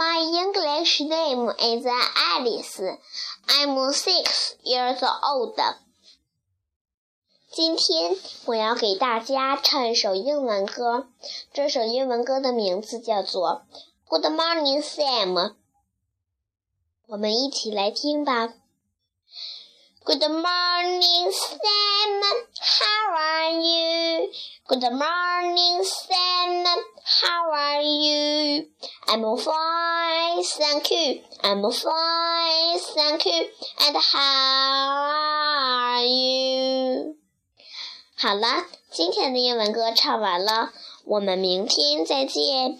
everyone. My English name is Alice. I'm six years old. 今天我要给大家唱一首英文歌，这首英文歌的名字叫做《Good Morning Sam》。我们一起来听吧。Good morning, Sam. How are you? Good morning, Sam. I'm fine, thank you. I'm fine, thank you. And how are you? 好了，今天的英文歌唱完了，我们明天再见。